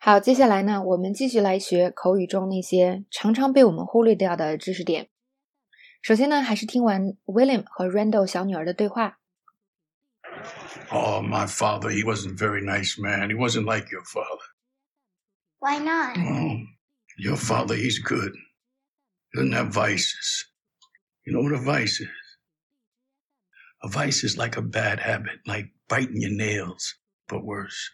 好，接下来呢，我们继续来学口语中那些常常被我们忽略掉的知识点。首先呢，还是听完 William 和 Randall 小女儿的对话。Oh, my father, he wasn't a very nice man. He wasn't like your father. Why not? Oh, your father, he's good. He doesn't have vices. You know what a vice is? A vice is like a bad habit, like biting your nails, but worse.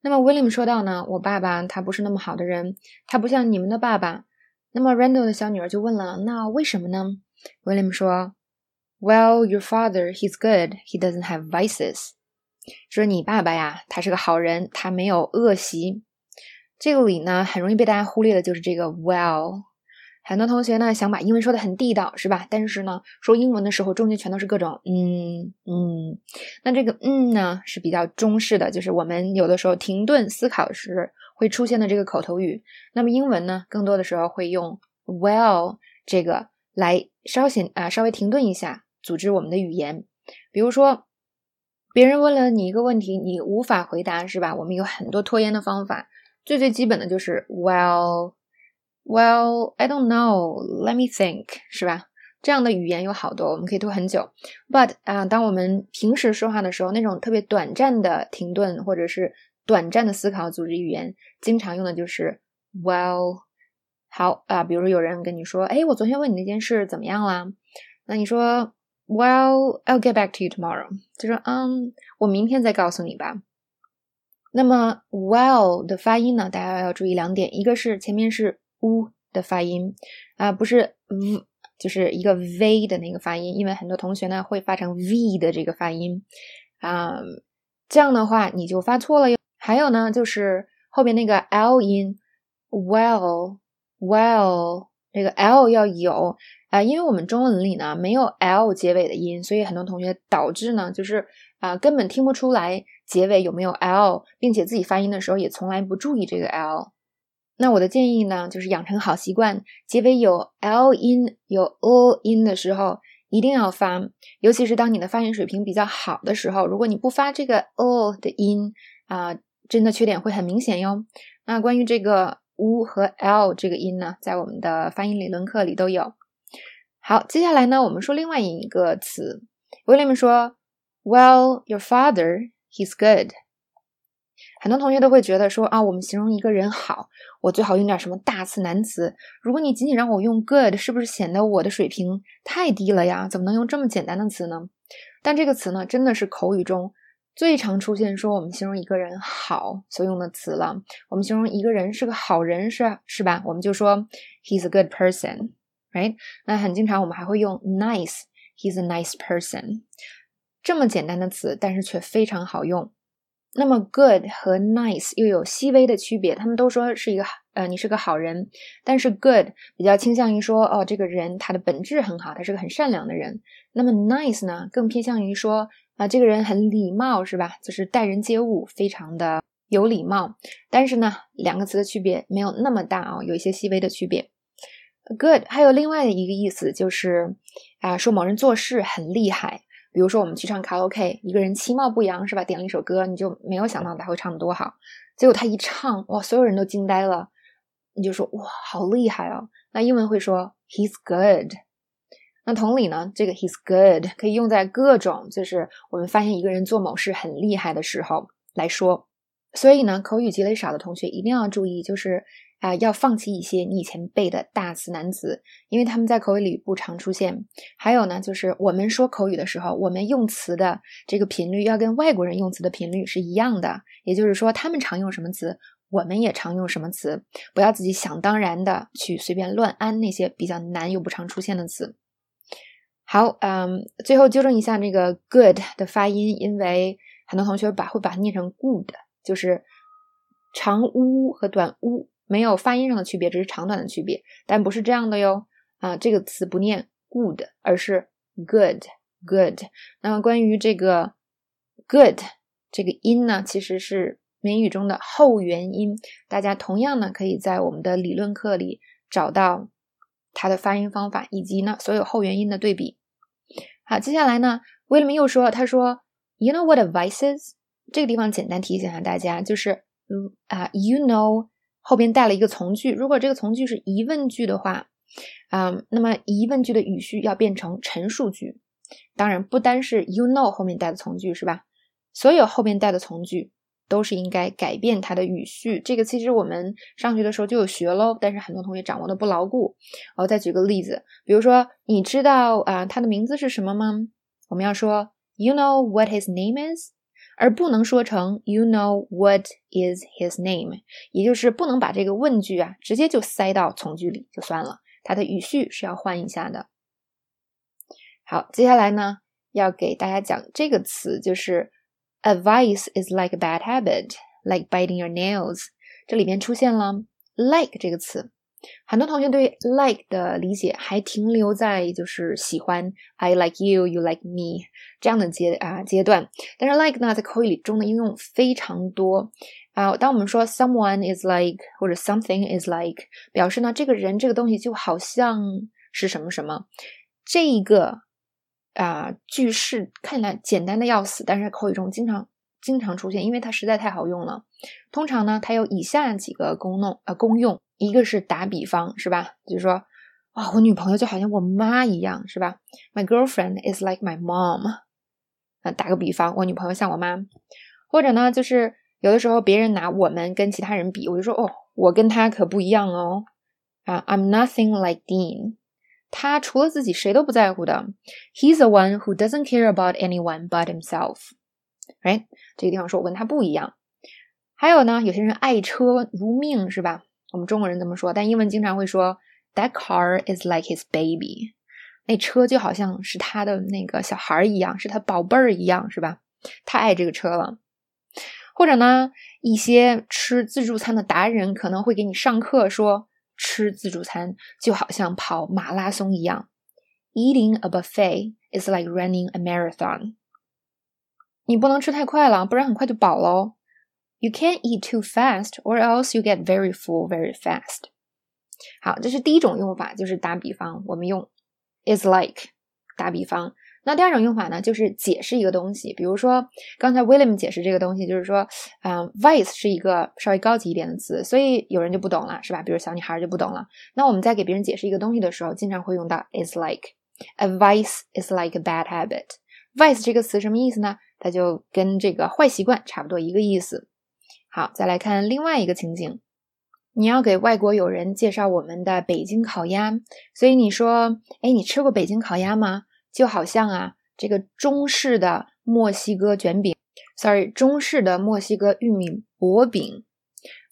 那么 William 说到呢，我爸爸他不是那么好的人，他不像你们的爸爸。那么 Randall 的小女儿就问了，那为什么呢？William 说，Well, your father, he's good. He doesn't have vices. 说你爸爸呀，他是个好人，他没有恶习。这个里呢，很容易被大家忽略的就是这个 well。很多同学呢想把英文说的很地道，是吧？但是呢，说英文的时候中间全都是各种嗯嗯。那这个嗯呢是比较中式的，就是我们有的时候停顿思考时会出现的这个口头语。那么英文呢，更多的时候会用 well 这个来稍显啊稍微停顿一下，组织我们的语言。比如说，别人问了你一个问题，你无法回答，是吧？我们有很多拖延的方法，最最基本的就是 well。Well, I don't know. Let me think，是吧？这样的语言有好多，我们可以拖很久。But 啊，当我们平时说话的时候，那种特别短暂的停顿或者是短暂的思考组织语言，经常用的就是 Well。好啊，比如有人跟你说：“哎，我昨天问你那件事怎么样啦？”那你说：“Well, I'll get back to you tomorrow。”就说：“嗯，我明天再告诉你吧。”那么 Well 的发音呢，大家要注意两点，一个是前面是。U 的发音啊，不是 v，就是一个 v 的那个发音，因为很多同学呢会发成 v 的这个发音啊，这样的话你就发错了哟。还有呢，就是后边那个 l 音，well，well，这个 l 要有啊，因为我们中文里呢没有 l 结尾的音，所以很多同学导致呢就是啊根本听不出来结尾有没有 l，并且自己发音的时候也从来不注意这个 l。那我的建议呢，就是养成好习惯，结尾有 l 音、有 o 音的时候，一定要发。尤其是当你的发音水平比较好的时候，如果你不发这个 o 的音啊，真的缺点会很明显哟。那关于这个 u 和 l 这个音呢，在我们的发音理论课里都有。好，接下来呢，我们说另外一个词。William 说，Well, your father, he's good. 很多同学都会觉得说啊，我们形容一个人好，我最好用点什么大词难词。如果你仅仅让我用 good，是不是显得我的水平太低了呀？怎么能用这么简单的词呢？但这个词呢，真的是口语中最常出现说我们形容一个人好所用的词了。我们形容一个人是个好人，是是吧？我们就说 he's a good person，right？那很经常我们还会用 nice，he's a nice person。这么简单的词，但是却非常好用。那么，good 和 nice 又有细微的区别。他们都说是一个呃，你是个好人，但是 good 比较倾向于说，哦，这个人他的本质很好，他是个很善良的人。那么 nice 呢，更偏向于说，啊，这个人很礼貌，是吧？就是待人接物非常的有礼貌。但是呢，两个词的区别没有那么大啊，有一些细微的区别。good 还有另外的一个意思，就是啊，说某人做事很厉害。比如说，我们去唱卡拉 OK，一个人其貌不扬，是吧？点了一首歌，你就没有想到他会唱的多好，结果他一唱，哇，所有人都惊呆了，你就说哇，好厉害哦。那英文会说 He's good。那同理呢，这个 He's good 可以用在各种，就是我们发现一个人做某事很厉害的时候来说。所以呢，口语积累少的同学一定要注意，就是。啊，要放弃一些你以前背的大词难词，因为他们在口语里不常出现。还有呢，就是我们说口语的时候，我们用词的这个频率要跟外国人用词的频率是一样的。也就是说，他们常用什么词，我们也常用什么词。不要自己想当然的去随便乱安那些比较难又不常出现的词。好，嗯，最后纠正一下这个 good 的发音，因为很多同学把会把它念成 good，就是长 u 和短 u。没有发音上的区别，只是长短的区别，但不是这样的哟。啊，这个词不念 good，而是 good，good。那么关于这个 good 这个音呢，其实是美语中的后元音，大家同样呢可以在我们的理论课里找到它的发音方法，以及呢所有后元音的对比。好，接下来呢，威廉又说，他说，You know what advice is？这个地方简单提醒下大家，就是嗯啊，you know 后边带了一个从句，如果这个从句是疑问句的话，啊，那么疑问句的语序要变成陈述句。当然，不单是 you know 后面带的从句是吧？所有后面带的从句都是应该改变它的语序。这个其实我们上学的时候就有学喽，但是很多同学掌握的不牢固。我再举个例子，比如说，你知道啊他的名字是什么吗？我们要说 you know what his name is，而不能说成 you know what is his name，也就是不能把这个问句啊直接就塞到从句里就算了，它的语序是要换一下的。好，接下来呢，要给大家讲这个词，就是 advice is like a bad habit, like biting your nails。这里面出现了 like 这个词，很多同学对 like 的理解还停留在就是喜欢 I like you, you like me 这样的阶啊阶段。但是 like 呢，在口语里中的应用非常多啊。当我们说 someone is like 或者 something is like，表示呢这个人这个东西就好像是什么什么，这一个。啊，句式看起来简单的要死，但是口语中经常经常出现，因为它实在太好用了。通常呢，它有以下几个功能呃功用，一个是打比方，是吧？就是说，啊，我女朋友就好像我妈一样，是吧？My girlfriend is like my mom。啊，打个比方，我女朋友像我妈。或者呢，就是有的时候别人拿我们跟其他人比，我就说，哦，我跟他可不一样哦。啊，I'm nothing like Dean。他除了自己谁都不在乎的，He's the one who doesn't care about anyone but himself。right？这个地方说我跟他不一样。还有呢，有些人爱车如命，是吧？我们中国人这么说，但英文经常会说 That car is like his baby。那车就好像是他的那个小孩一样，是他宝贝儿一样，是吧？太爱这个车了。或者呢，一些吃自助餐的达人可能会给你上课说。吃自助餐就好像跑马拉松一样，Eating a buffet is like running a marathon。你不能吃太快了，不然很快就饱喽。You can't eat too fast, or else you get very full very fast。好，这是第一种用法，就是打比方，我们用 is like 打比方。那第二种用法呢，就是解释一个东西。比如说，刚才 William 解释这个东西，就是说，嗯，vice 是一个稍微高级一点的词，所以有人就不懂了，是吧？比如小女孩就不懂了。那我们在给别人解释一个东西的时候，经常会用到 is like。A vice is like a bad habit。vice 这个词什么意思呢？它就跟这个坏习惯差不多一个意思。好，再来看另外一个情景，你要给外国友人介绍我们的北京烤鸭，所以你说，哎，你吃过北京烤鸭吗？就好像啊，这个中式的墨西哥卷饼，sorry，中式的墨西哥玉米薄饼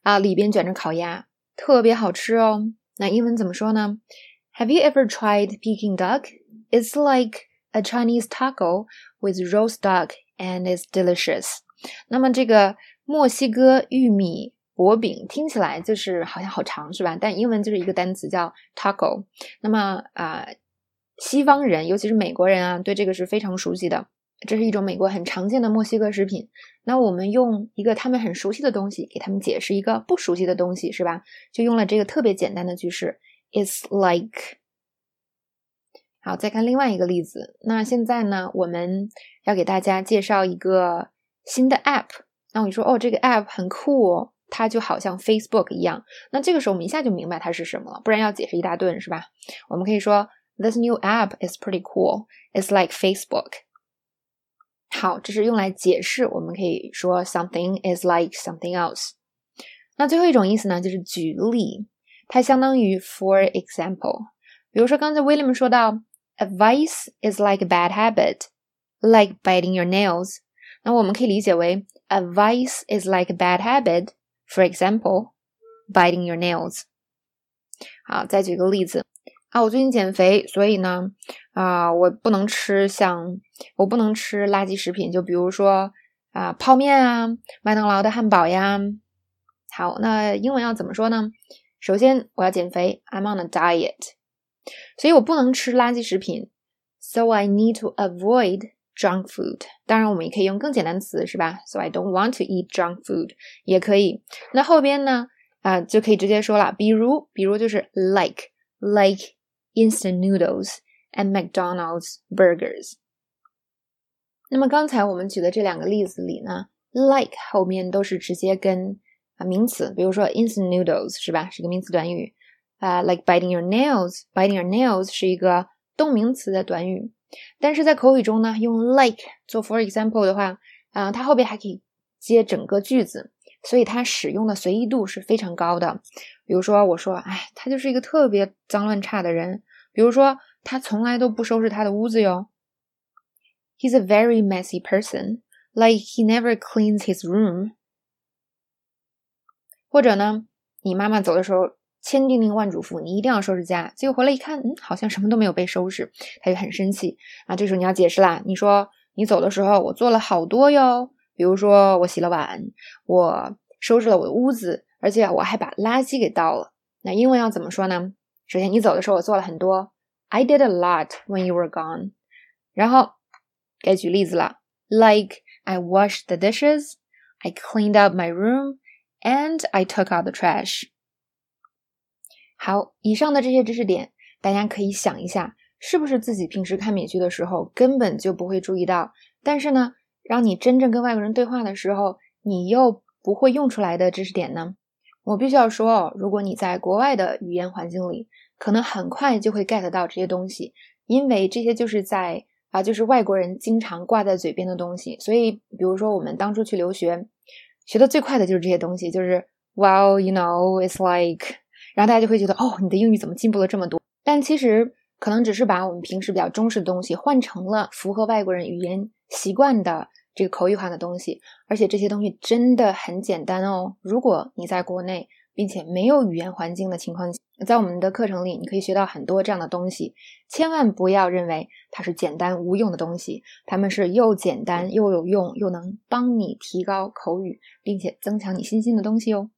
啊，里边卷着烤鸭，特别好吃哦。那英文怎么说呢？Have you ever tried Peking duck? It's like a Chinese taco with roast duck, and it's delicious. 那么这个墨西哥玉米薄饼听起来就是好像好长是吧？但英文就是一个单词叫 taco。那么啊。西方人，尤其是美国人啊，对这个是非常熟悉的。这是一种美国很常见的墨西哥食品。那我们用一个他们很熟悉的东西给他们解释一个不熟悉的东西，是吧？就用了这个特别简单的句式：It's like。好，再看另外一个例子。那现在呢，我们要给大家介绍一个新的 App。那我说，哦，这个 App 很酷哦，它就好像 Facebook 一样。那这个时候我们一下就明白它是什么了，不然要解释一大顿，是吧？我们可以说。This new app is pretty cool. It's like Facebook. 好，这是用来解释，我们可以说 something is like something else。那最后一种意思呢，就是举例，它相当于 for example。比如说刚才 William 说到，a vice is like a bad habit, like biting your nails。那我们可以理解为 a vice is like a bad habit, for example, biting your nails。好，再举个例子。啊，我最近减肥，所以呢，啊，我不能吃像我不能吃垃圾食品，就比如说啊，泡面啊，麦当劳的汉堡呀。好，那英文要怎么说呢？首先我要减肥，I'm on a diet，所以我不能吃垃圾食品，so I need to avoid junk food。当然，我们也可以用更简单的词，是吧？So I don't want to eat junk food，也可以。那后边呢，啊，就可以直接说了，比如，比如就是 like like。instant noodles and McDonald's burgers。那么刚才我们举的这两个例子里呢 like 后面都是直接跟啊名词，比如说 instant noodles 是吧？是个名词短语啊、uh,，like biting your nails，biting your nails 是一个动名词的短语。 但是在口语中呢，用 like 做 for example 的话，啊、呃，它后边还可以接整个句子，所以它使用的随意度是非常高的。比如说，我说，哎，他就是一个特别脏乱差的人。比如说，他从来都不收拾他的屋子哟。He's a very messy person, like he never cleans his room。或者呢，你妈妈走的时候千叮咛万嘱咐，你一定要收拾家，结果回来一看，嗯，好像什么都没有被收拾，他就很生气啊。这时候你要解释啦，你说你走的时候我做了好多哟，比如说我洗了碗，我收拾了我的屋子。而且我还把垃圾给倒了。那英文要怎么说呢？首先，你走的时候我做了很多，I did a lot when you were gone。然后该举例子了，like I washed the dishes, I cleaned up my room, and I took out the trash。好，以上的这些知识点，大家可以想一下，是不是自己平时看美剧的时候根本就不会注意到，但是呢，让你真正跟外国人对话的时候，你又不会用出来的知识点呢？我必须要说哦，如果你在国外的语言环境里，可能很快就会 get 到这些东西，因为这些就是在啊，就是外国人经常挂在嘴边的东西。所以，比如说我们当初去留学，学的最快的就是这些东西，就是 Well, you know, it's like，然后大家就会觉得哦，你的英语怎么进步了这么多？但其实可能只是把我们平时比较重视的东西换成了符合外国人语言习惯的。这个口语化的东西，而且这些东西真的很简单哦。如果你在国内，并且没有语言环境的情况下，在我们的课程里，你可以学到很多这样的东西。千万不要认为它是简单无用的东西，它们是又简单又有用，又能帮你提高口语，并且增强你信心的东西哦。